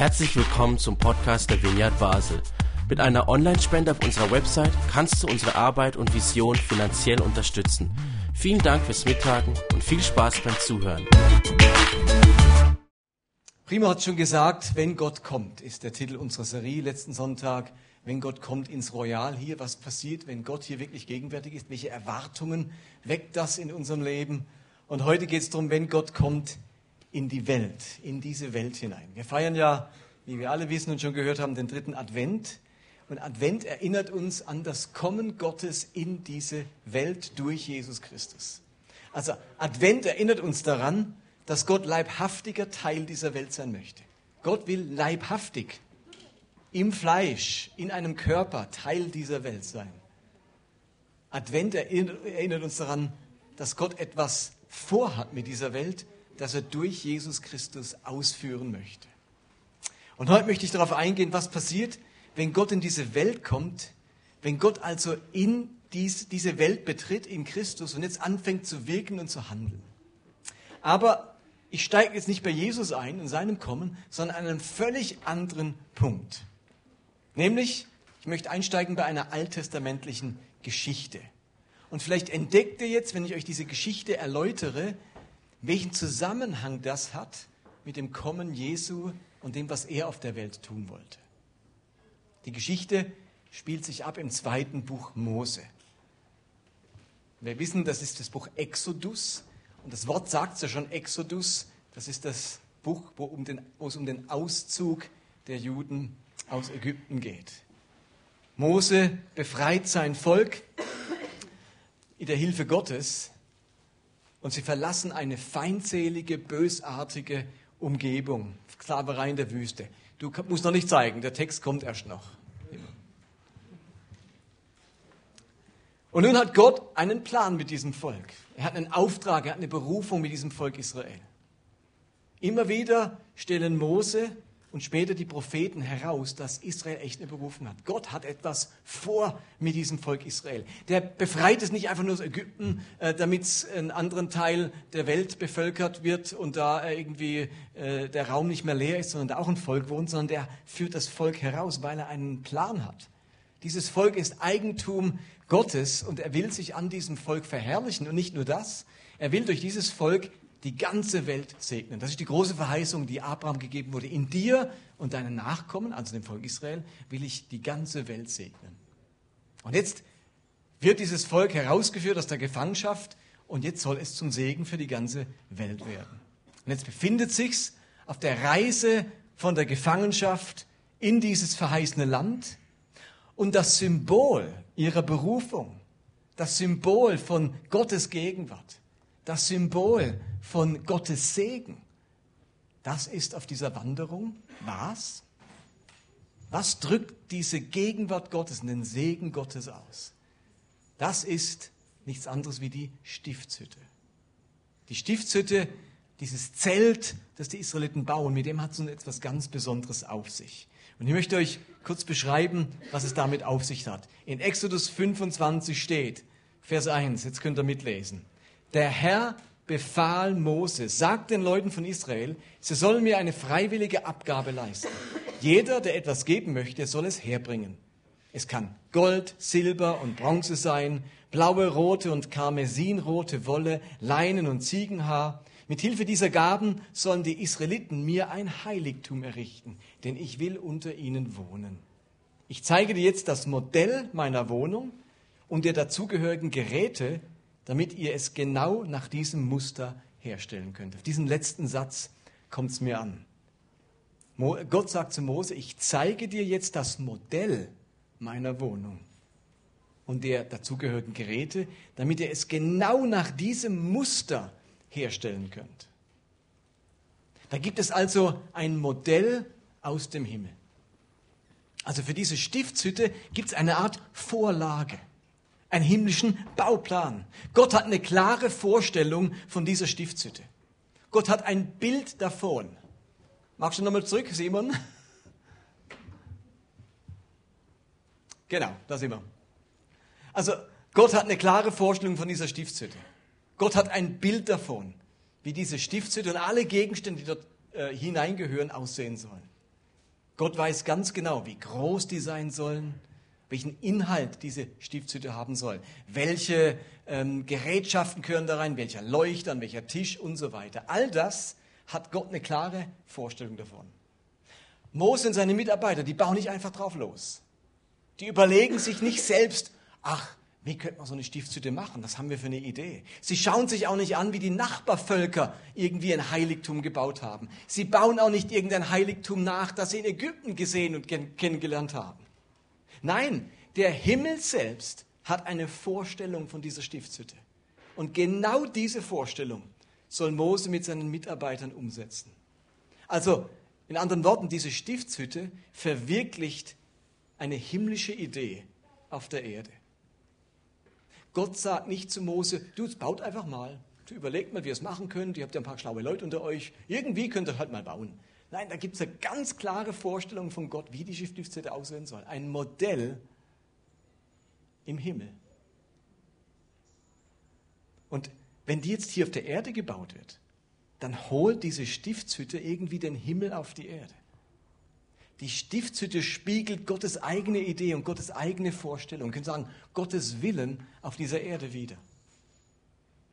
Herzlich willkommen zum Podcast der Vineyard Basel. Mit einer Online-Spende auf unserer Website kannst du unsere Arbeit und Vision finanziell unterstützen. Vielen Dank fürs Mittagen und viel Spaß beim Zuhören. Primo hat schon gesagt, wenn Gott kommt, ist der Titel unserer Serie letzten Sonntag. Wenn Gott kommt ins Royal hier, was passiert, wenn Gott hier wirklich gegenwärtig ist? Welche Erwartungen weckt das in unserem Leben? Und heute geht es darum, wenn Gott kommt in die Welt, in diese Welt hinein. Wir feiern ja, wie wir alle wissen und schon gehört haben, den dritten Advent. Und Advent erinnert uns an das Kommen Gottes in diese Welt durch Jesus Christus. Also Advent erinnert uns daran, dass Gott leibhaftiger Teil dieser Welt sein möchte. Gott will leibhaftig im Fleisch, in einem Körper Teil dieser Welt sein. Advent erinnert uns daran, dass Gott etwas vorhat mit dieser Welt das er durch Jesus Christus ausführen möchte. Und heute möchte ich darauf eingehen, was passiert, wenn Gott in diese Welt kommt, wenn Gott also in dies, diese Welt betritt, in Christus und jetzt anfängt zu wirken und zu handeln. Aber ich steige jetzt nicht bei Jesus ein, in seinem Kommen, sondern an einem völlig anderen Punkt. Nämlich, ich möchte einsteigen bei einer alttestamentlichen Geschichte. Und vielleicht entdeckt ihr jetzt, wenn ich euch diese Geschichte erläutere, welchen Zusammenhang das hat mit dem Kommen Jesu und dem, was er auf der Welt tun wollte. Die Geschichte spielt sich ab im zweiten Buch Mose. Wir wissen, das ist das Buch Exodus. Und das Wort sagt ja schon, Exodus, das ist das Buch, wo, um den, wo es um den Auszug der Juden aus Ägypten geht. Mose befreit sein Volk in der Hilfe Gottes und sie verlassen eine feindselige, bösartige Umgebung, Sklaverei in der Wüste. Du musst noch nicht zeigen, der Text kommt erst noch. Und nun hat Gott einen Plan mit diesem Volk. Er hat einen Auftrag, er hat eine Berufung mit diesem Volk Israel. Immer wieder stellen Mose und später die Propheten heraus, dass Israel echt eine Berufung hat. Gott hat etwas vor mit diesem Volk Israel. Der befreit es nicht einfach nur aus Ägypten, äh, damit es einen anderen Teil der Welt bevölkert wird und da äh, irgendwie äh, der Raum nicht mehr leer ist, sondern da auch ein Volk wohnt, sondern der führt das Volk heraus, weil er einen Plan hat. Dieses Volk ist Eigentum Gottes und er will sich an diesem Volk verherrlichen. Und nicht nur das, er will durch dieses Volk die ganze Welt segnen. Das ist die große Verheißung, die Abraham gegeben wurde. In dir und deinen Nachkommen, also dem Volk Israel, will ich die ganze Welt segnen. Und jetzt wird dieses Volk herausgeführt aus der Gefangenschaft und jetzt soll es zum Segen für die ganze Welt werden. Und jetzt befindet sich's auf der Reise von der Gefangenschaft in dieses verheißene Land und das Symbol ihrer Berufung, das Symbol von Gottes Gegenwart, das Symbol von Gottes Segen. Das ist auf dieser Wanderung was? Was drückt diese Gegenwart Gottes den Segen Gottes aus? Das ist nichts anderes wie die Stiftshütte. Die Stiftshütte, dieses Zelt, das die Israeliten bauen, mit dem hat es nun etwas ganz Besonderes auf sich. Und ich möchte euch kurz beschreiben, was es damit auf sich hat. In Exodus 25 steht, Vers 1, jetzt könnt ihr mitlesen. Der Herr befahl Mose, sagt den Leuten von Israel, sie sollen mir eine freiwillige Abgabe leisten. Jeder, der etwas geben möchte, soll es herbringen. Es kann Gold, Silber und Bronze sein, blaue, rote und karmesinrote Wolle, Leinen und Ziegenhaar. Mit Hilfe dieser Gaben sollen die Israeliten mir ein Heiligtum errichten, denn ich will unter ihnen wohnen. Ich zeige dir jetzt das Modell meiner Wohnung und der dazugehörigen Geräte, damit ihr es genau nach diesem Muster herstellen könnt. Auf diesen letzten Satz kommt es mir an. Gott sagt zu Mose, ich zeige dir jetzt das Modell meiner Wohnung und der dazugehörigen Geräte, damit ihr es genau nach diesem Muster herstellen könnt. Da gibt es also ein Modell aus dem Himmel. Also für diese Stiftshütte gibt es eine Art Vorlage einen himmlischen Bauplan. Gott hat eine klare Vorstellung von dieser Stiftshütte. Gott hat ein Bild davon. Magst du nochmal zurück, Simon? Genau, da sind wir. Also, Gott hat eine klare Vorstellung von dieser Stiftshütte. Gott hat ein Bild davon, wie diese Stiftshütte und alle Gegenstände, die dort äh, hineingehören, aussehen sollen. Gott weiß ganz genau, wie groß die sein sollen, welchen Inhalt diese Stiftshütte haben soll, welche ähm, Gerätschaften gehören da rein, welcher Leuchter, welcher Tisch und so weiter. All das hat Gott eine klare Vorstellung davon. Mose und seine Mitarbeiter, die bauen nicht einfach drauf los. Die überlegen sich nicht selbst, ach, wie könnte man so eine Stiftshütte machen? Was haben wir für eine Idee? Sie schauen sich auch nicht an, wie die Nachbarvölker irgendwie ein Heiligtum gebaut haben. Sie bauen auch nicht irgendein Heiligtum nach, das sie in Ägypten gesehen und kennengelernt haben. Nein, der Himmel selbst hat eine Vorstellung von dieser Stiftshütte. Und genau diese Vorstellung soll Mose mit seinen Mitarbeitern umsetzen. Also, in anderen Worten, diese Stiftshütte verwirklicht eine himmlische Idee auf der Erde. Gott sagt nicht zu Mose, du baut einfach mal. Du überlegt mal, wie ihr es machen könnt. Ihr habt ja ein paar schlaue Leute unter euch. Irgendwie könnt ihr halt mal bauen. Nein, da gibt es eine ganz klare Vorstellung von Gott, wie die Stiftshütte aussehen soll. Ein Modell im Himmel. Und wenn die jetzt hier auf der Erde gebaut wird, dann holt diese Stiftshütte irgendwie den Himmel auf die Erde. Die Stiftshütte spiegelt Gottes eigene Idee und Gottes eigene Vorstellung. Ihr könnt sagen, Gottes Willen auf dieser Erde wieder.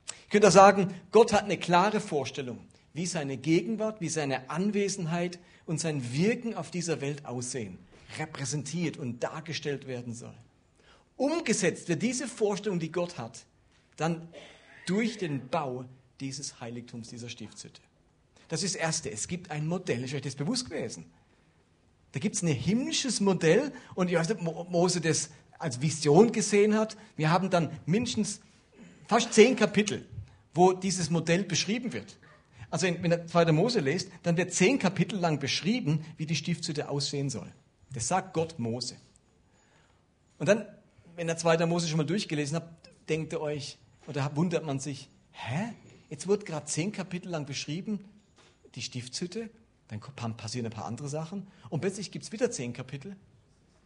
Ihr könnt auch sagen, Gott hat eine klare Vorstellung, wie seine Gegenwart, wie seine Anwesenheit und sein Wirken auf dieser Welt aussehen, repräsentiert und dargestellt werden soll. Umgesetzt wird diese Vorstellung, die Gott hat, dann durch den Bau dieses Heiligtums, dieser Stiftshütte. Das ist das Erste. Es gibt ein Modell. Ist euch das bewusst gewesen? Da gibt es ein himmlisches Modell und ich weiß nicht, ob Mose das als Vision gesehen hat. Wir haben dann mindestens fast zehn Kapitel, wo dieses Modell beschrieben wird. Also wenn ihr 2. Mose lest, dann wird zehn Kapitel lang beschrieben, wie die Stiftshütte aussehen soll. Das sagt Gott Mose. Und dann, wenn ihr 2. Mose schon mal durchgelesen habt, denkt ihr euch, oder wundert man sich, hä? Jetzt wird gerade zehn Kapitel lang beschrieben, die Stiftshütte, dann passieren ein paar andere Sachen. Und plötzlich gibt es wieder zehn Kapitel,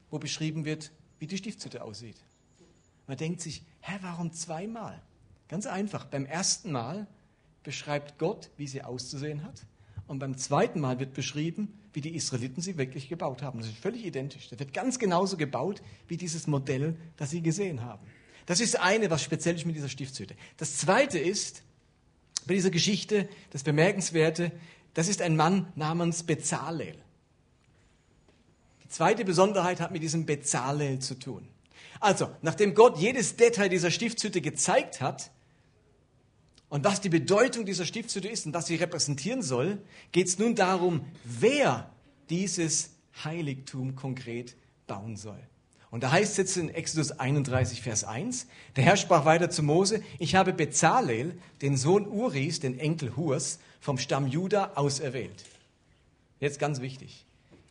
wo beschrieben wird, wie die Stiftshütte aussieht. Man denkt sich, hä, warum zweimal? Ganz einfach. Beim ersten Mal beschreibt Gott, wie sie auszusehen hat. Und beim zweiten Mal wird beschrieben, wie die Israeliten sie wirklich gebaut haben. Das ist völlig identisch. Das wird ganz genauso gebaut wie dieses Modell, das sie gesehen haben. Das ist das eine, was speziell ist mit dieser Stiftshütte. Das zweite ist, bei dieser Geschichte, das Bemerkenswerte, das ist ein Mann namens Bezalel. Die zweite Besonderheit hat mit diesem Bezalel zu tun. Also, nachdem Gott jedes Detail dieser Stiftshütte gezeigt hat und was die Bedeutung dieser Stiftshütte ist und was sie repräsentieren soll, geht es nun darum, wer dieses Heiligtum konkret bauen soll. Und da heißt es jetzt in Exodus 31, Vers 1, der Herr sprach weiter zu Mose, ich habe Bezalel, den Sohn Uris, den Enkel Hurs, vom Stamm Juda auserwählt. Jetzt ganz wichtig.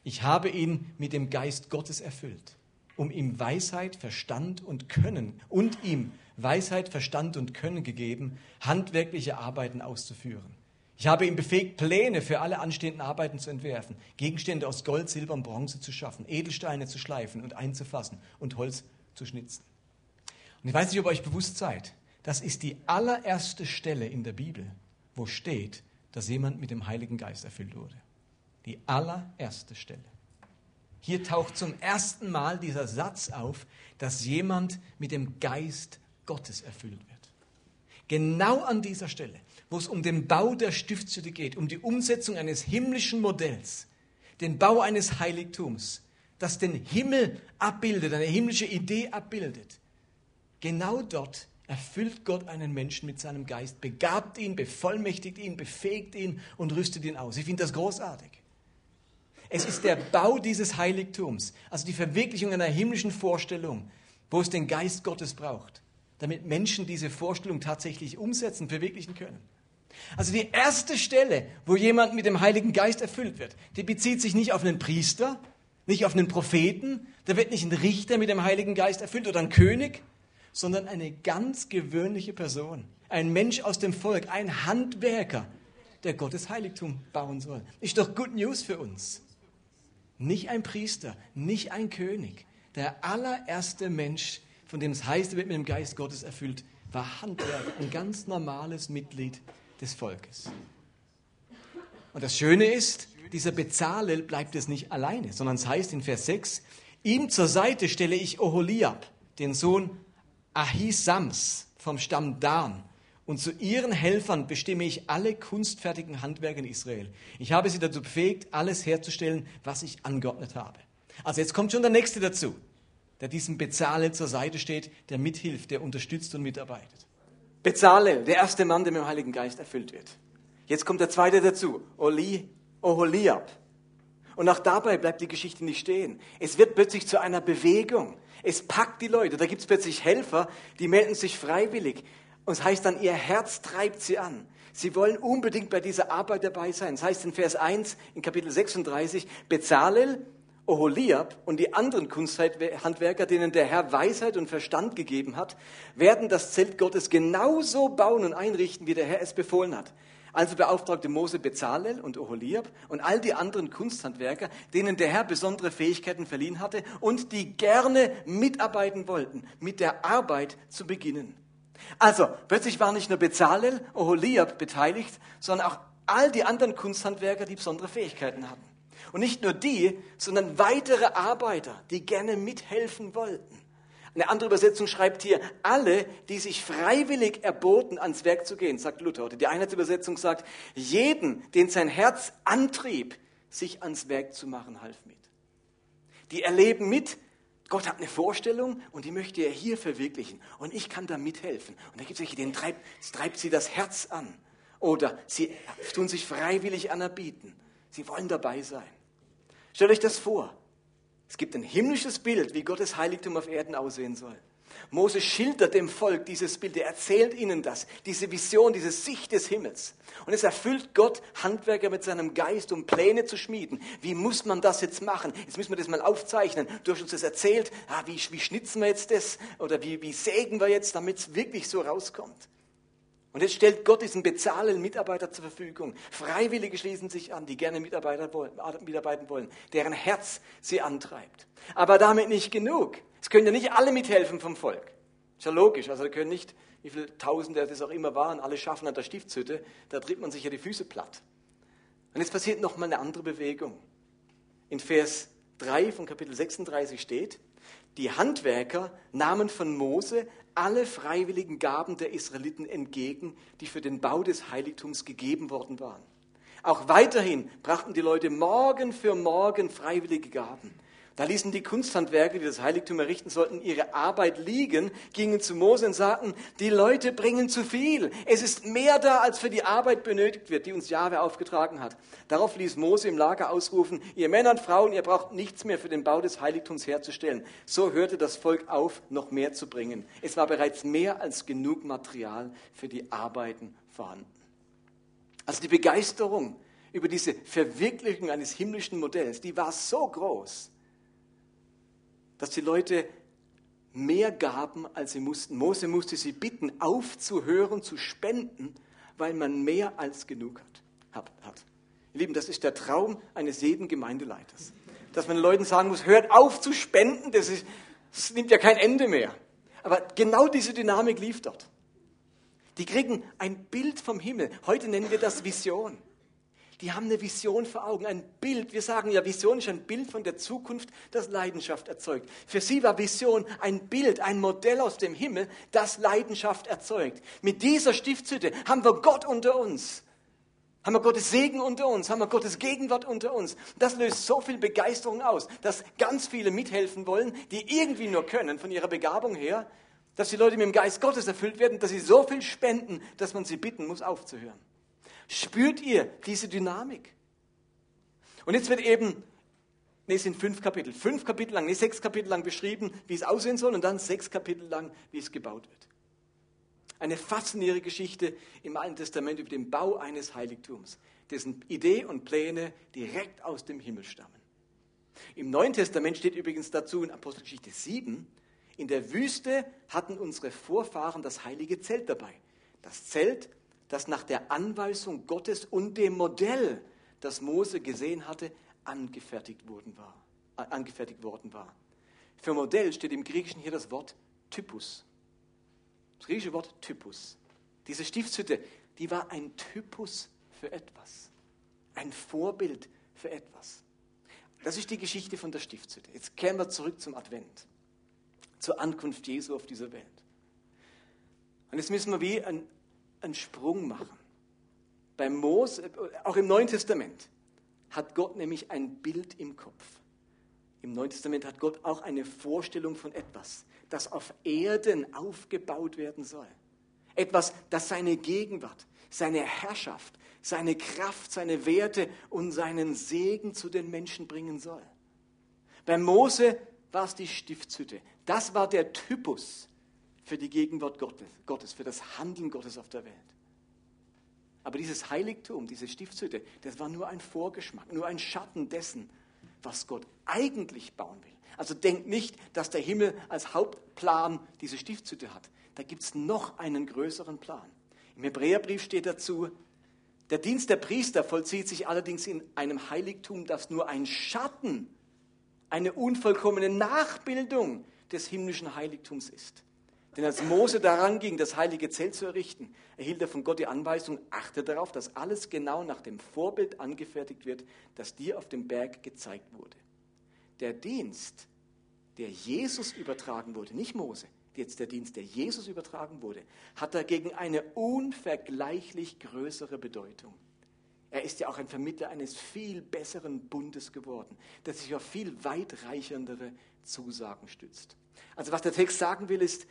Ich habe ihn mit dem Geist Gottes erfüllt, um ihm Weisheit, Verstand und Können und ihm Weisheit, Verstand und Können gegeben, handwerkliche Arbeiten auszuführen. Ich habe ihm befähigt, Pläne für alle anstehenden Arbeiten zu entwerfen, Gegenstände aus Gold, Silber und Bronze zu schaffen, Edelsteine zu schleifen und einzufassen und Holz zu schnitzen. Und ich weiß nicht, ob ihr euch bewusst seid, das ist die allererste Stelle in der Bibel, wo steht, dass jemand mit dem Heiligen Geist erfüllt wurde. Die allererste Stelle. Hier taucht zum ersten Mal dieser Satz auf, dass jemand mit dem Geist Gottes erfüllt wird. Genau an dieser Stelle, wo es um den Bau der Stiftshütte geht, um die Umsetzung eines himmlischen Modells, den Bau eines Heiligtums, das den Himmel abbildet, eine himmlische Idee abbildet. Genau dort erfüllt Gott einen Menschen mit seinem Geist, begabt ihn, bevollmächtigt ihn, befähigt ihn und rüstet ihn aus. Ich finde das großartig. Es ist der Bau dieses Heiligtums, also die Verwirklichung einer himmlischen Vorstellung, wo es den Geist Gottes braucht, damit Menschen diese Vorstellung tatsächlich umsetzen, verwirklichen können. Also die erste Stelle, wo jemand mit dem Heiligen Geist erfüllt wird, die bezieht sich nicht auf einen Priester, nicht auf einen Propheten, da wird nicht ein Richter mit dem Heiligen Geist erfüllt oder ein König, sondern eine ganz gewöhnliche Person, ein Mensch aus dem Volk, ein Handwerker, der Gottes Heiligtum bauen soll. Ist doch Good News für uns. Nicht ein Priester, nicht ein König. Der allererste Mensch, von dem es heißt, er wird mit dem Geist Gottes erfüllt, war Handwerker, ein ganz normales Mitglied des Volkes. Und das Schöne ist, dieser Bezalel bleibt es nicht alleine, sondern es heißt in Vers 6, ihm zur Seite stelle ich Oholiab, den Sohn Ahisams vom Stamm Dan. Und zu ihren Helfern bestimme ich alle kunstfertigen Handwerker in Israel. Ich habe sie dazu befähigt, alles herzustellen, was ich angeordnet habe. Also jetzt kommt schon der Nächste dazu, der diesem Bezalel zur Seite steht, der mithilft, der unterstützt und mitarbeitet. Bezalel, der erste Mann, der mit dem Heiligen Geist erfüllt wird. Jetzt kommt der zweite dazu, Oli, Oholiab. Und auch dabei bleibt die Geschichte nicht stehen. Es wird plötzlich zu einer Bewegung. Es packt die Leute. Da gibt es plötzlich Helfer, die melden sich freiwillig. Und es heißt dann, ihr Herz treibt sie an. Sie wollen unbedingt bei dieser Arbeit dabei sein. Es heißt in Vers 1 in Kapitel 36, Bezalel, Oholiab und die anderen Kunsthandwerker, denen der Herr Weisheit und Verstand gegeben hat, werden das Zelt Gottes genauso bauen und einrichten, wie der Herr es befohlen hat. Also beauftragte Mose Bezalel und Oholiab und all die anderen Kunsthandwerker, denen der Herr besondere Fähigkeiten verliehen hatte und die gerne mitarbeiten wollten, mit der Arbeit zu beginnen. Also, plötzlich waren nicht nur Bezalel, Oholiab beteiligt, sondern auch all die anderen Kunsthandwerker, die besondere Fähigkeiten hatten. Und nicht nur die, sondern weitere Arbeiter, die gerne mithelfen wollten. Eine andere Übersetzung schreibt hier, alle, die sich freiwillig erboten, ans Werk zu gehen, sagt Luther. Oder die Einheitsübersetzung sagt, jeden, den sein Herz antrieb, sich ans Werk zu machen, half mit. Die erleben mit, Gott hat eine Vorstellung und die möchte er hier verwirklichen. Und ich kann da mithelfen. Und da gibt es welche, denen treibt, treibt sie das Herz an. Oder sie tun sich freiwillig anerbieten. Sie wollen dabei sein. Stellt euch das vor. Es gibt ein himmlisches Bild, wie Gottes Heiligtum auf Erden aussehen soll. Mose schildert dem Volk dieses Bild, er erzählt ihnen das, diese Vision, diese Sicht des Himmels. Und es erfüllt Gott Handwerker mit seinem Geist, um Pläne zu schmieden. Wie muss man das jetzt machen? Jetzt müssen wir das mal aufzeichnen. Du hast uns das erzählt. Ah, wie, wie schnitzen wir jetzt das? Oder wie, wie sägen wir jetzt, damit es wirklich so rauskommt? Und jetzt stellt Gott diesen bezahlenden Mitarbeiter zur Verfügung. Freiwillige schließen sich an, die gerne mitarbeiten wollen, deren Herz sie antreibt. Aber damit nicht genug. Es können ja nicht alle mithelfen vom Volk. Ist ja logisch. Also da können nicht, wie viele Tausende das auch immer waren, alle schaffen an der Stiftshütte. Da tritt man sich ja die Füße platt. Und jetzt passiert nochmal eine andere Bewegung. In Vers 3 von Kapitel 36 steht, die Handwerker nahmen von Mose alle freiwilligen Gaben der Israeliten entgegen, die für den Bau des Heiligtums gegeben worden waren. Auch weiterhin brachten die Leute morgen für morgen freiwillige Gaben. Da ließen die Kunsthandwerker, die das Heiligtum errichten sollten, ihre Arbeit liegen, gingen zu Mose und sagten, die Leute bringen zu viel. Es ist mehr da, als für die Arbeit benötigt wird, die uns Jahwe aufgetragen hat. Darauf ließ Mose im Lager ausrufen, ihr Männer und Frauen, ihr braucht nichts mehr für den Bau des Heiligtums herzustellen. So hörte das Volk auf, noch mehr zu bringen. Es war bereits mehr als genug Material für die Arbeiten vorhanden. Also die Begeisterung über diese Verwirklichung eines himmlischen Modells, die war so groß, dass die Leute mehr gaben, als sie mussten. Mose musste sie bitten, aufzuhören, zu spenden, weil man mehr als genug hat. hat. Ihr Lieben, das ist der Traum eines jeden Gemeindeleiters. Dass man den Leuten sagen muss, hört auf zu spenden, das, ist, das nimmt ja kein Ende mehr. Aber genau diese Dynamik lief dort. Die kriegen ein Bild vom Himmel. Heute nennen wir das Vision die haben eine Vision vor Augen, ein Bild. Wir sagen ja, Vision ist ein Bild von der Zukunft, das Leidenschaft erzeugt. Für sie war Vision ein Bild, ein Modell aus dem Himmel, das Leidenschaft erzeugt. Mit dieser Stiftshütte haben wir Gott unter uns. Haben wir Gottes Segen unter uns? Haben wir Gottes Gegenwart unter uns? Das löst so viel Begeisterung aus, dass ganz viele mithelfen wollen, die irgendwie nur können, von ihrer Begabung her, dass die Leute mit dem Geist Gottes erfüllt werden, dass sie so viel spenden, dass man sie bitten muss, aufzuhören. Spürt ihr diese Dynamik? Und jetzt wird eben, nee, es sind fünf Kapitel, fünf Kapitel lang, nee, sechs Kapitel lang beschrieben, wie es aussehen soll und dann sechs Kapitel lang, wie es gebaut wird. Eine faszinierende Geschichte im Alten Testament über den Bau eines Heiligtums, dessen Idee und Pläne direkt aus dem Himmel stammen. Im Neuen Testament steht übrigens dazu in Apostelgeschichte 7, in der Wüste hatten unsere Vorfahren das heilige Zelt dabei. Das Zelt das nach der Anweisung Gottes und dem Modell, das Mose gesehen hatte, angefertigt worden war. Äh, angefertigt worden war. Für Modell steht im Griechischen hier das Wort Typus. Das griechische Wort Typus. Diese Stiftshütte, die war ein Typus für etwas. Ein Vorbild für etwas. Das ist die Geschichte von der Stiftshütte. Jetzt kehren wir zurück zum Advent, zur Ankunft Jesu auf dieser Welt. Und jetzt müssen wir wie einen, einen Sprung machen. Bei Mose, auch im Neuen Testament, hat Gott nämlich ein Bild im Kopf. Im Neuen Testament hat Gott auch eine Vorstellung von etwas, das auf Erden aufgebaut werden soll. Etwas, das seine Gegenwart, seine Herrschaft, seine Kraft, seine Werte und seinen Segen zu den Menschen bringen soll. Bei Mose war es die Stiftshütte. Das war der Typus für die Gegenwart Gottes, für das Handeln Gottes auf der Welt. Aber dieses Heiligtum, diese Stiftshütte, das war nur ein Vorgeschmack, nur ein Schatten dessen, was Gott eigentlich bauen will. Also denkt nicht, dass der Himmel als Hauptplan diese Stiftshütte hat. Da gibt es noch einen größeren Plan. Im Hebräerbrief steht dazu, der Dienst der Priester vollzieht sich allerdings in einem Heiligtum, das nur ein Schatten, eine unvollkommene Nachbildung des himmlischen Heiligtums ist. Denn als Mose daran ging, das heilige Zelt zu errichten, erhielt er von Gott die Anweisung, achte darauf, dass alles genau nach dem Vorbild angefertigt wird, das dir auf dem Berg gezeigt wurde. Der Dienst, der Jesus übertragen wurde, nicht Mose, jetzt der Dienst, der Jesus übertragen wurde, hat dagegen eine unvergleichlich größere Bedeutung. Er ist ja auch ein Vermittler eines viel besseren Bundes geworden, der sich auf viel weitreichendere Zusagen stützt. Also was der Text sagen will, ist,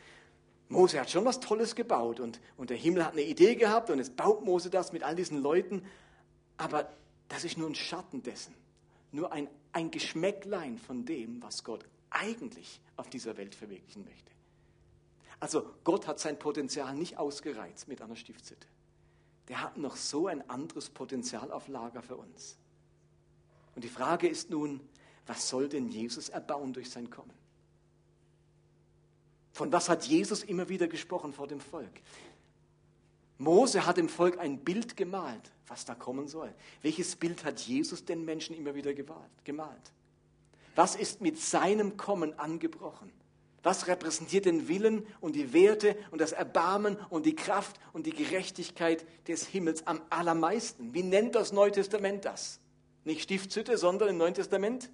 Mose hat schon was Tolles gebaut und, und der Himmel hat eine Idee gehabt und jetzt baut Mose das mit all diesen Leuten, aber das ist nur ein Schatten dessen, nur ein, ein Geschmäcklein von dem, was Gott eigentlich auf dieser Welt verwirklichen möchte. Also Gott hat sein Potenzial nicht ausgereizt mit einer Stiftshütte. Der hat noch so ein anderes Potenzial auf Lager für uns. Und die Frage ist nun, was soll denn Jesus erbauen durch sein Kommen? Von was hat Jesus immer wieder gesprochen vor dem Volk? Mose hat dem Volk ein Bild gemalt, was da kommen soll. Welches Bild hat Jesus den Menschen immer wieder gemalt? Was ist mit seinem Kommen angebrochen? Was repräsentiert den Willen und die Werte und das Erbarmen und die Kraft und die Gerechtigkeit des Himmels am allermeisten? Wie nennt das Neue Testament das? Nicht Stiftshütte, sondern im Neuen Testament?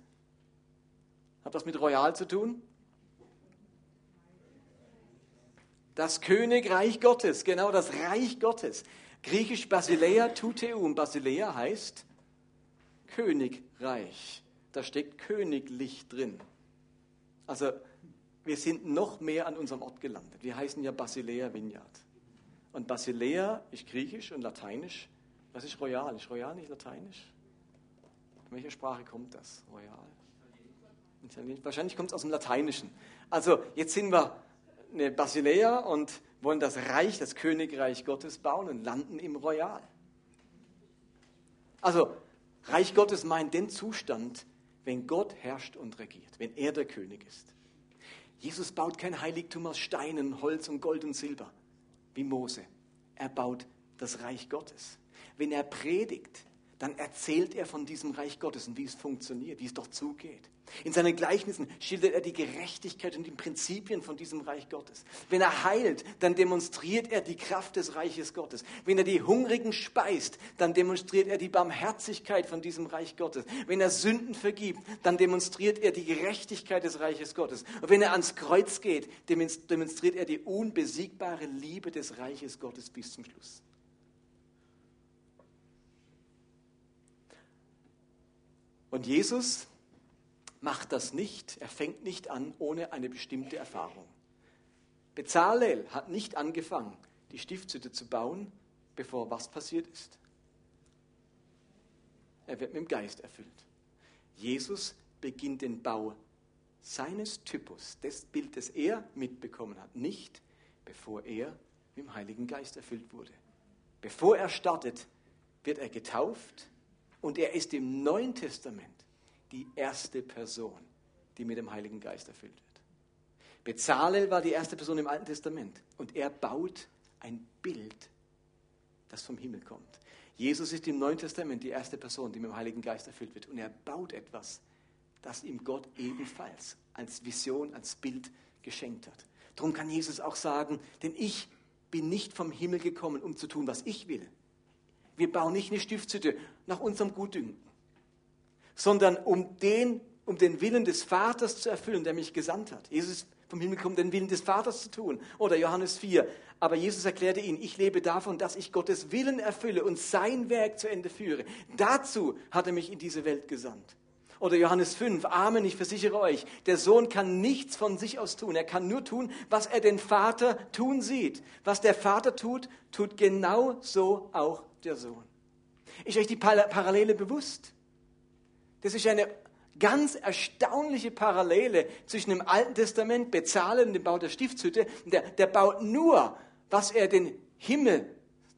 Hat das mit Royal zu tun? Das Königreich Gottes, genau das Reich Gottes. Griechisch Basileia Tuteum. Basileia heißt Königreich. Da steckt königlich drin. Also wir sind noch mehr an unserem Ort gelandet. Wir heißen ja Basilea Vineyard. Und Basilea ist griechisch und lateinisch. Was ist Royal? Ist Royal nicht lateinisch? In welcher Sprache kommt das? Royal? Italienisch? Wahrscheinlich kommt es aus dem Lateinischen. Also jetzt sind wir eine Basilea und wollen das Reich, das Königreich Gottes bauen und landen im Royal. Also Reich Gottes meint den Zustand, wenn Gott herrscht und regiert, wenn er der König ist. Jesus baut kein Heiligtum aus Steinen, Holz und Gold und Silber, wie Mose. Er baut das Reich Gottes. Wenn er predigt, dann erzählt er von diesem Reich Gottes und wie es funktioniert, wie es doch zugeht. In seinen Gleichnissen schildert er die Gerechtigkeit und die Prinzipien von diesem Reich Gottes. Wenn er heilt, dann demonstriert er die Kraft des Reiches Gottes. Wenn er die Hungrigen speist, dann demonstriert er die Barmherzigkeit von diesem Reich Gottes. Wenn er Sünden vergibt, dann demonstriert er die Gerechtigkeit des Reiches Gottes. Und wenn er ans Kreuz geht, demonstriert er die unbesiegbare Liebe des Reiches Gottes bis zum Schluss. Und Jesus macht das nicht, er fängt nicht an ohne eine bestimmte Erfahrung. Bezalel hat nicht angefangen, die Stiftshütte zu bauen, bevor was passiert ist. Er wird mit dem Geist erfüllt. Jesus beginnt den Bau seines Typus, des Bild, das er mitbekommen hat, nicht bevor er mit dem Heiligen Geist erfüllt wurde. Bevor er startet, wird er getauft und er ist im Neuen Testament die erste Person, die mit dem Heiligen Geist erfüllt wird. Bezalel war die erste Person im Alten Testament und er baut ein Bild, das vom Himmel kommt. Jesus ist im Neuen Testament die erste Person, die mit dem Heiligen Geist erfüllt wird und er baut etwas, das ihm Gott ebenfalls als Vision, als Bild geschenkt hat. Darum kann Jesus auch sagen, denn ich bin nicht vom Himmel gekommen, um zu tun, was ich will. Wir bauen nicht eine Stiftshütte nach unserem Gutdünken. sondern um den, um den Willen des Vaters zu erfüllen, der mich gesandt hat. Jesus vom Himmel gekommen, den Willen des Vaters zu tun. Oder Johannes 4. Aber Jesus erklärte ihnen, ich lebe davon, dass ich Gottes Willen erfülle und sein Werk zu Ende führe. Dazu hat er mich in diese Welt gesandt. Oder Johannes 5, Amen, ich versichere euch, der Sohn kann nichts von sich aus tun. Er kann nur tun, was er den Vater tun sieht. Was der Vater tut, tut genau so auch der Sohn. Ist euch die Parallele bewusst? Das ist eine ganz erstaunliche Parallele zwischen dem Alten Testament, Bezahlen dem Bau der Stiftshütte. Der, der baut nur, was er den Himmel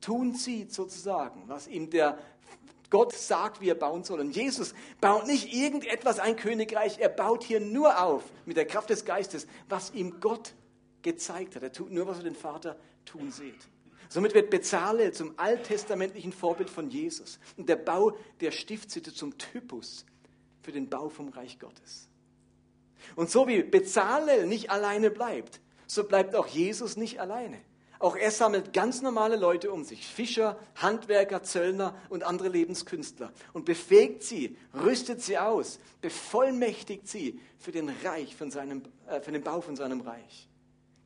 tun sieht, sozusagen, was ihm der Gott sagt, wie er bauen soll. Und Jesus baut nicht irgendetwas, ein Königreich, er baut hier nur auf, mit der Kraft des Geistes, was ihm Gott gezeigt hat. Er tut nur, was er den Vater tun sieht. Somit wird Bezalel zum alttestamentlichen Vorbild von Jesus und der Bau der Stiftshütte zum Typus für den Bau vom Reich Gottes. Und so wie Bezalel nicht alleine bleibt, so bleibt auch Jesus nicht alleine. Auch er sammelt ganz normale Leute um sich, Fischer, Handwerker, Zöllner und andere Lebenskünstler und befähigt sie, rüstet sie aus, bevollmächtigt sie für den Reich von seinem, äh, für den Bau von seinem Reich.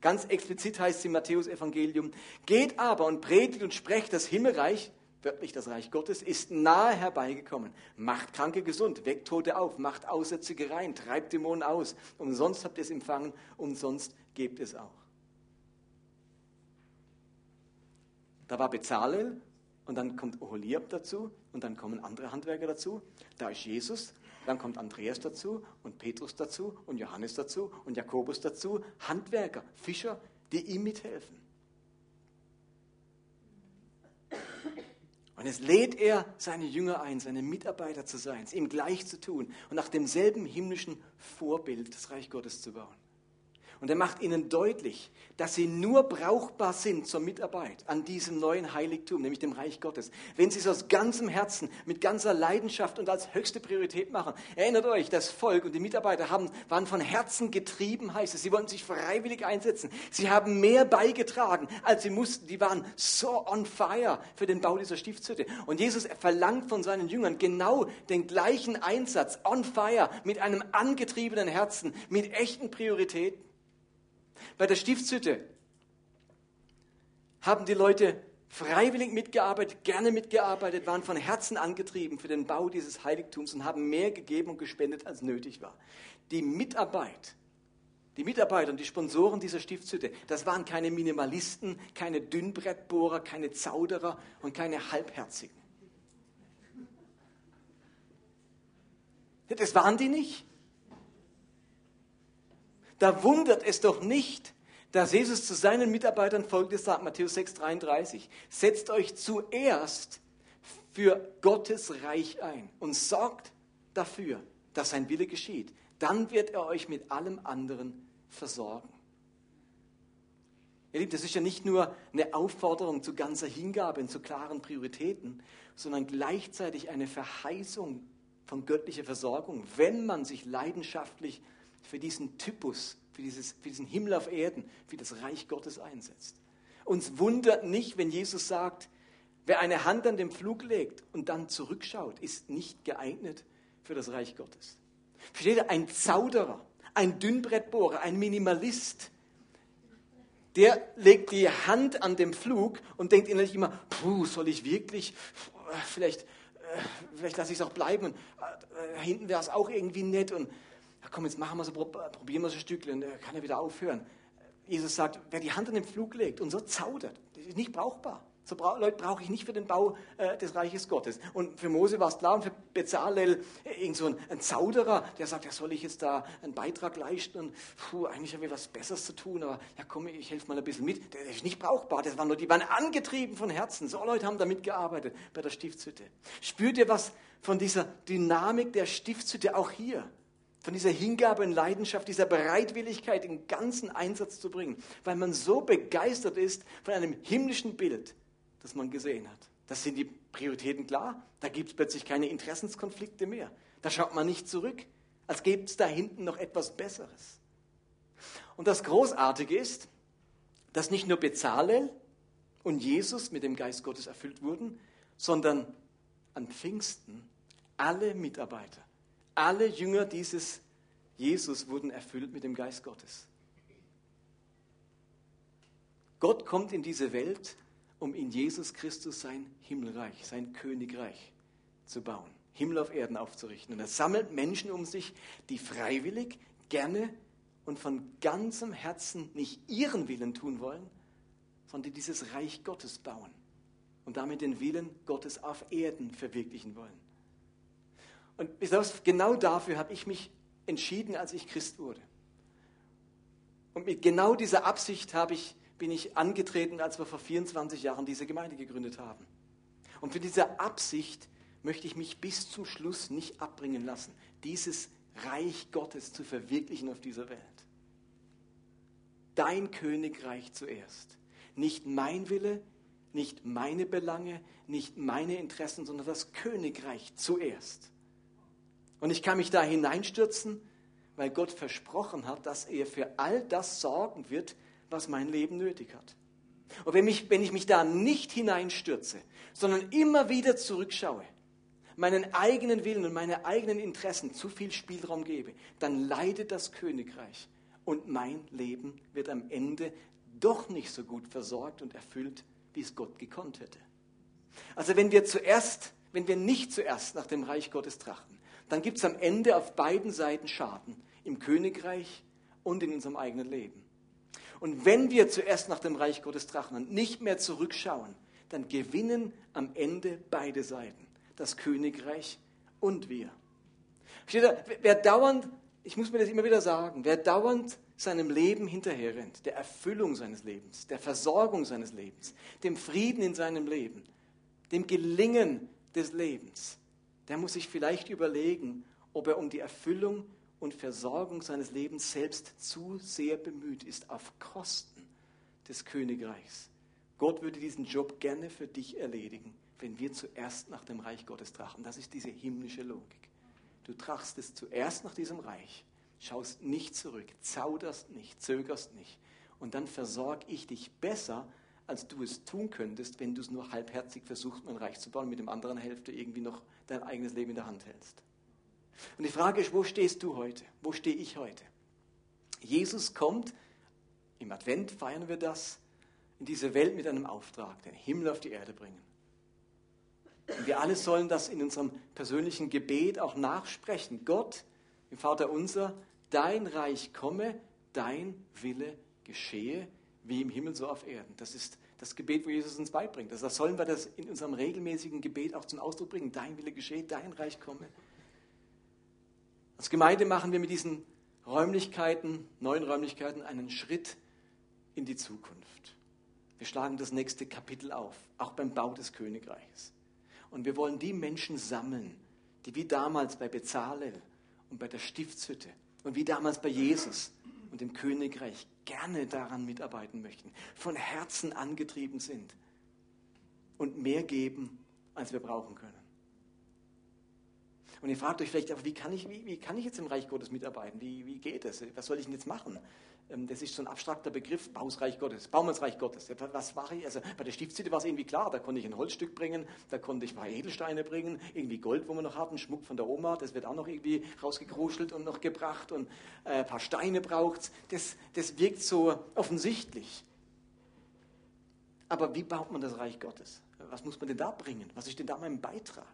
Ganz explizit heißt es im Matthäus-Evangelium, geht aber und predigt und sprecht, das Himmelreich, wörtlich das Reich Gottes, ist nahe herbeigekommen. Macht Kranke gesund, weckt Tote auf, macht Aussätzige rein, treibt Dämonen aus. Umsonst habt ihr es empfangen, umsonst gebt es auch. Da war Bezalel und dann kommt Oholiab dazu und dann kommen andere Handwerker dazu. Da ist Jesus dann kommt Andreas dazu und Petrus dazu und Johannes dazu und Jakobus dazu. Handwerker, Fischer, die ihm mithelfen. Und es lädt er seine Jünger ein, seine Mitarbeiter zu sein, es ihm gleich zu tun und nach demselben himmlischen Vorbild das Reich Gottes zu bauen. Und er macht ihnen deutlich, dass sie nur brauchbar sind zur Mitarbeit an diesem neuen Heiligtum, nämlich dem Reich Gottes, wenn sie es aus ganzem Herzen, mit ganzer Leidenschaft und als höchste Priorität machen. Erinnert euch, das Volk und die Mitarbeiter haben, waren von Herzen getrieben, heißt es. Sie wollten sich freiwillig einsetzen. Sie haben mehr beigetragen, als sie mussten. Die waren so on fire für den Bau dieser Stiftshütte. Und Jesus verlangt von seinen Jüngern genau den gleichen Einsatz, on fire, mit einem angetriebenen Herzen, mit echten Prioritäten. Bei der Stiftshütte haben die Leute freiwillig mitgearbeitet, gerne mitgearbeitet, waren von Herzen angetrieben für den Bau dieses Heiligtums und haben mehr gegeben und gespendet, als nötig war. Die Mitarbeit, die Mitarbeiter und die Sponsoren dieser Stiftshütte, das waren keine Minimalisten, keine Dünnbrettbohrer, keine Zauderer und keine Halbherzigen. Das waren die nicht. Da wundert es doch nicht, dass Jesus zu seinen Mitarbeitern folgendes sagt, Matthäus 6, 33. Setzt euch zuerst für Gottes Reich ein und sorgt dafür, dass sein Wille geschieht. Dann wird er euch mit allem anderen versorgen. Ihr Lieben, das ist ja nicht nur eine Aufforderung zu ganzer Hingabe und zu klaren Prioritäten, sondern gleichzeitig eine Verheißung von göttlicher Versorgung, wenn man sich leidenschaftlich für diesen Typus, für, dieses, für diesen Himmel auf Erden, für das Reich Gottes einsetzt. Uns wundert nicht, wenn Jesus sagt, wer eine Hand an den Flug legt und dann zurückschaut, ist nicht geeignet für das Reich Gottes. Versteht ihr, ein Zauderer, ein Dünnbrettbohrer, ein Minimalist, der legt die Hand an den Flug und denkt innerlich immer, puh, soll ich wirklich, vielleicht, äh, vielleicht lasse ich es auch bleiben und äh, hinten wäre es auch irgendwie nett und ja, komm, jetzt machen wir so, probieren wir so ein Stückchen, dann kann er wieder aufhören. Jesus sagt, wer die Hand an den Flug legt und so zaudert, das ist nicht brauchbar. So bra Leute brauche ich nicht für den Bau äh, des Reiches Gottes. Und für Mose war es klar und für Bezalel äh, irgend so ein, ein, Zauderer, der sagt, ja, soll ich jetzt da einen Beitrag leisten und puh, eigentlich haben wir was Besseres zu tun, aber ja komm, ich helfe mal ein bisschen mit. Der ist nicht brauchbar, das waren nur, die waren angetrieben von Herzen. So Leute haben da mitgearbeitet bei der Stiftshütte. Spürt ihr was von dieser Dynamik der Stiftshütte auch hier? Von dieser Hingabe und Leidenschaft, dieser Bereitwilligkeit, den ganzen Einsatz zu bringen, weil man so begeistert ist von einem himmlischen Bild, das man gesehen hat. Das sind die Prioritäten klar. Da gibt es plötzlich keine Interessenskonflikte mehr. Da schaut man nicht zurück, als gäbe es da hinten noch etwas Besseres. Und das Großartige ist, dass nicht nur Bezalel und Jesus mit dem Geist Gottes erfüllt wurden, sondern an Pfingsten alle Mitarbeiter Alle Jünger dieses Jesus wurden erfüllt mit dem Geist Gottes. Gott kommt in diese Welt, um in Jesus Christus sein Himmelreich, sein Königreich zu bauen, Himmel auf Erden aufzurichten. Und er sammelt Menschen um sich, die freiwillig, gerne und von ganzem Herzen nicht ihren Willen tun wollen, sondern die dieses Reich Gottes bauen und damit den Willen Gottes auf Erden verwirklichen wollen. Und genau dafür habe ich mich entschieden, als ich Christ wurde. Und mit genau dieser Absicht habe ich, bin ich angetreten, als wir vor 24 Jahren diese Gemeinde gegründet haben. Und für diese Absicht möchte ich mich bis zum Schluss nicht abbringen lassen, dieses Reich Gottes zu verwirklichen auf dieser Welt. Dein Königreich zuerst. Nicht mein Wille, nicht meine Belange, nicht meine Interessen, sondern das Königreich zuerst. Und ich kann mich da hineinstürzen, weil Gott versprochen hat, dass er für all das sorgen wird, was mein Leben nötig hat. Und wenn, mich, wenn ich mich da nicht hineinstürze, sondern immer wieder zurückschaue, meinen eigenen Willen und meine eigenen Interessen zu viel Spielraum gebe, dann leidet das Königreich und mein Leben wird am Ende doch nicht so gut versorgt und erfüllt, wie es Gott gekonnt hätte. Also wenn wir zuerst, wenn wir nicht zuerst nach dem Reich Gottes trachten, dann gibt es am Ende auf beiden Seiten Schaden, im Königreich und in unserem eigenen Leben. Und wenn wir zuerst nach dem Reich Gottes trachten und nicht mehr zurückschauen, dann gewinnen am Ende beide Seiten, das Königreich und wir. Steht da, wer dauernd ich muss mir das immer wieder sagen, wer dauernd seinem Leben hinterherrennt, der Erfüllung seines Lebens, der Versorgung seines Lebens, dem Frieden in seinem Leben, dem Gelingen des Lebens, der muss sich vielleicht überlegen, ob er um die Erfüllung und Versorgung seines Lebens selbst zu sehr bemüht ist, auf Kosten des Königreichs. Gott würde diesen Job gerne für dich erledigen, wenn wir zuerst nach dem Reich Gottes trachten. Das ist diese himmlische Logik. Du trachstest zuerst nach diesem Reich, schaust nicht zurück, zauderst nicht, zögerst nicht. Und dann versorge ich dich besser, als du es tun könntest, wenn du es nur halbherzig versuchst, ein Reich zu bauen, mit dem anderen Hälfte irgendwie noch dein eigenes Leben in der Hand hältst. Und die Frage ist, wo stehst du heute? Wo stehe ich heute? Jesus kommt, im Advent feiern wir das, in diese Welt mit einem Auftrag, den Himmel auf die Erde bringen. Und wir alle sollen das in unserem persönlichen Gebet auch nachsprechen. Gott, im Vater unser, dein Reich komme, dein Wille geschehe, wie im Himmel so auf Erden. Das ist das Gebet, wo Jesus uns beibringt. Also das sollen wir das in unserem regelmäßigen Gebet auch zum Ausdruck bringen. Dein Wille geschehe, dein Reich komme. Als Gemeinde machen wir mit diesen Räumlichkeiten, neuen Räumlichkeiten, einen Schritt in die Zukunft. Wir schlagen das nächste Kapitel auf, auch beim Bau des Königreichs. Und wir wollen die Menschen sammeln, die wie damals bei Bezalel und bei der Stiftshütte und wie damals bei Jesus und dem Königreich gerne daran mitarbeiten möchten, von Herzen angetrieben sind und mehr geben, als wir brauchen können. Und ihr fragt euch vielleicht, aber wie kann ich, wie, wie kann ich jetzt im Reich Gottes mitarbeiten? Wie, wie geht das? Was soll ich denn jetzt machen? Ähm, das ist so ein abstrakter Begriff, Bausreich Gottes, Baumannsreich Gottes. Was mache ich? Also bei der Stiftshütte war es irgendwie klar, da konnte ich ein Holzstück bringen, da konnte ich ein paar Edelsteine bringen, irgendwie Gold, wo wir noch hatten, Schmuck von der Oma, das wird auch noch irgendwie rausgekruschelt und noch gebracht und äh, ein paar Steine braucht es. Das, das wirkt so offensichtlich. Aber wie baut man das Reich Gottes? Was muss man denn da bringen? Was ist denn da mein Beitrag?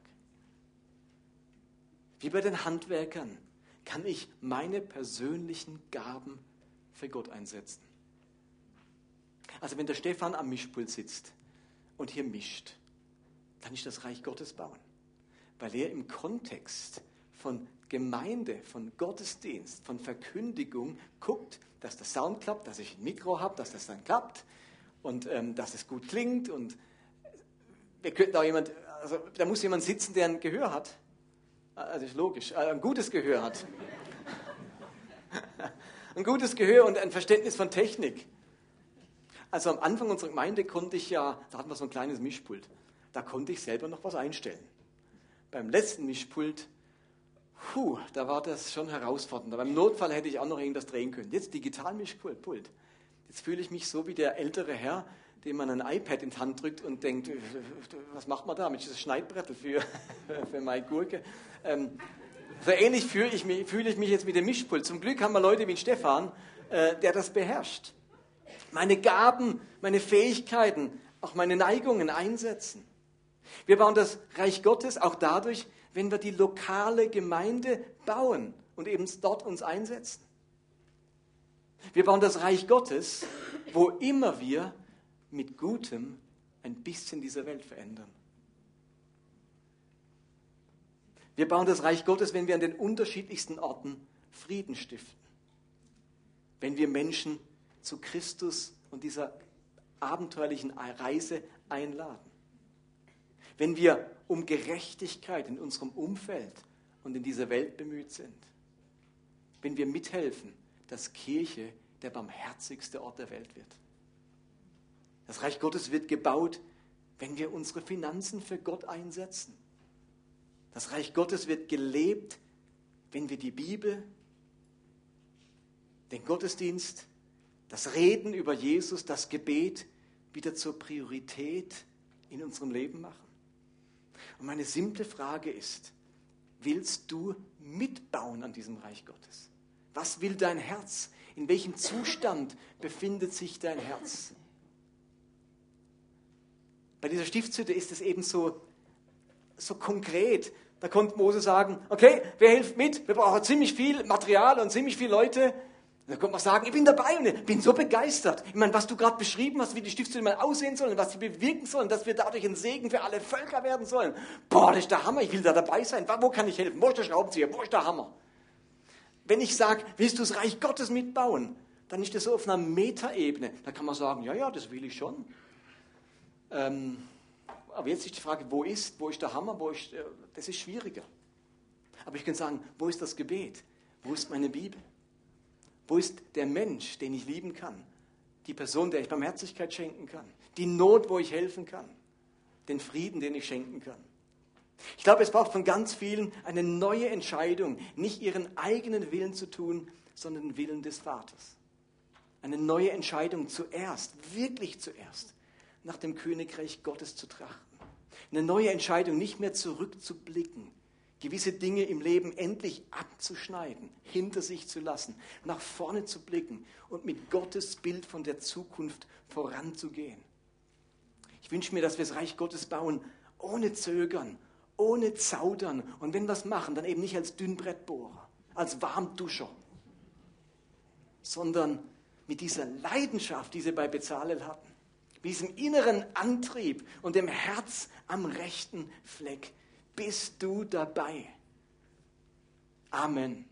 Wie bei den Handwerkern kann ich meine persönlichen Gaben für Gott einsetzen. Also wenn der Stefan am Mischpult sitzt und hier mischt, kann ich das Reich Gottes bauen, weil er im Kontext von Gemeinde, von Gottesdienst, von Verkündigung guckt, dass der Sound klappt, dass ich ein Mikro habe, dass das dann klappt und ähm, dass es gut klingt und wir könnten auch jemand, also da muss jemand sitzen, der ein Gehör hat, also ist logisch, äh, ein gutes Gehör hat ein gutes Gehör und ein Verständnis von Technik. Also am Anfang unserer Gemeinde konnte ich ja, da hatten wir so ein kleines Mischpult, da konnte ich selber noch was einstellen. Beim letzten Mischpult, puh, da war das schon herausfordernd. Beim Notfall hätte ich auch noch irgendwas drehen können. Jetzt digital Mischpult. Jetzt fühle ich mich so wie der ältere Herr, dem man ein iPad in die Hand drückt und denkt, was macht man da mit diesem Schneidbrettel für, für meine Gurke? Ähm, So ähnlich fühle ich, mich, fühle ich mich jetzt mit dem Mischpult. Zum Glück haben wir Leute wie Stefan, äh, der das beherrscht. Meine Gaben, meine Fähigkeiten, auch meine Neigungen einsetzen. Wir bauen das Reich Gottes auch dadurch, wenn wir die lokale Gemeinde bauen und eben dort uns einsetzen. Wir bauen das Reich Gottes, wo immer wir mit Gutem ein bisschen diese Welt verändern. Wir bauen das Reich Gottes, wenn wir an den unterschiedlichsten Orten Frieden stiften. Wenn wir Menschen zu Christus und dieser abenteuerlichen Reise einladen. Wenn wir um Gerechtigkeit in unserem Umfeld und in dieser Welt bemüht sind. Wenn wir mithelfen, dass Kirche der barmherzigste Ort der Welt wird. Das Reich Gottes wird gebaut, wenn wir unsere Finanzen für Gott einsetzen. Das Reich Gottes wird gelebt, wenn wir die Bibel, den Gottesdienst, das Reden über Jesus, das Gebet wieder zur Priorität in unserem Leben machen. Und meine simple Frage ist, willst du mitbauen an diesem Reich Gottes? Was will dein Herz? In welchem Zustand befindet sich dein Herz? Bei dieser Stiftshütte ist es eben so, so konkret. Da konnte Mose sagen, okay, wer hilft mit? Wir brauchen ziemlich viel Material und ziemlich viele Leute. Da konnte man sagen, ich bin dabei und ich bin so begeistert. Ich meine, was du gerade beschrieben hast, wie die Stiftshütte mal aussehen soll und was sie bewirken sollen, dass wir dadurch ein Segen für alle Völker werden sollen. Boah, das ist der Hammer, ich will da dabei sein. Wo kann ich helfen? Wo ist der Schraubenzieher? Wo ist der Hammer? Wenn ich sage, willst du das Reich Gottes mitbauen, dann ist das so auf einer Metaebene. Da kann man sagen, ja, ja, das will ich schon. Ähm, aber jetzt ist die Frage, wo ist, wo ist der Hammer, wo ist, äh, das ist schwieriger. Aber ich kann sagen, wo ist das Gebet? Wo ist meine Bibel? Wo ist der Mensch, den ich lieben kann? Die Person, der ich Barmherzigkeit schenken kann? Die Not, wo ich helfen kann? Den Frieden, den ich schenken kann? Ich glaube, es braucht von ganz vielen eine neue Entscheidung, nicht ihren eigenen Willen zu tun, sondern den Willen des Vaters. Eine neue Entscheidung zuerst, wirklich zuerst nach dem Königreich Gottes zu trachten. Eine neue Entscheidung, nicht mehr zurückzublicken, gewisse Dinge im Leben endlich abzuschneiden, hinter sich zu lassen, nach vorne zu blicken und mit Gottes Bild von der Zukunft voranzugehen. Ich wünsche mir, dass wir das Reich Gottes bauen, ohne Zögern, ohne Zaudern und wenn wir es machen, dann eben nicht als Dünnbrettbohrer, als Warmduscher, sondern mit dieser Leidenschaft, die sie bei Bezalel hatten diesem inneren Antrieb und dem Herz am rechten Fleck. Bist du dabei? Amen.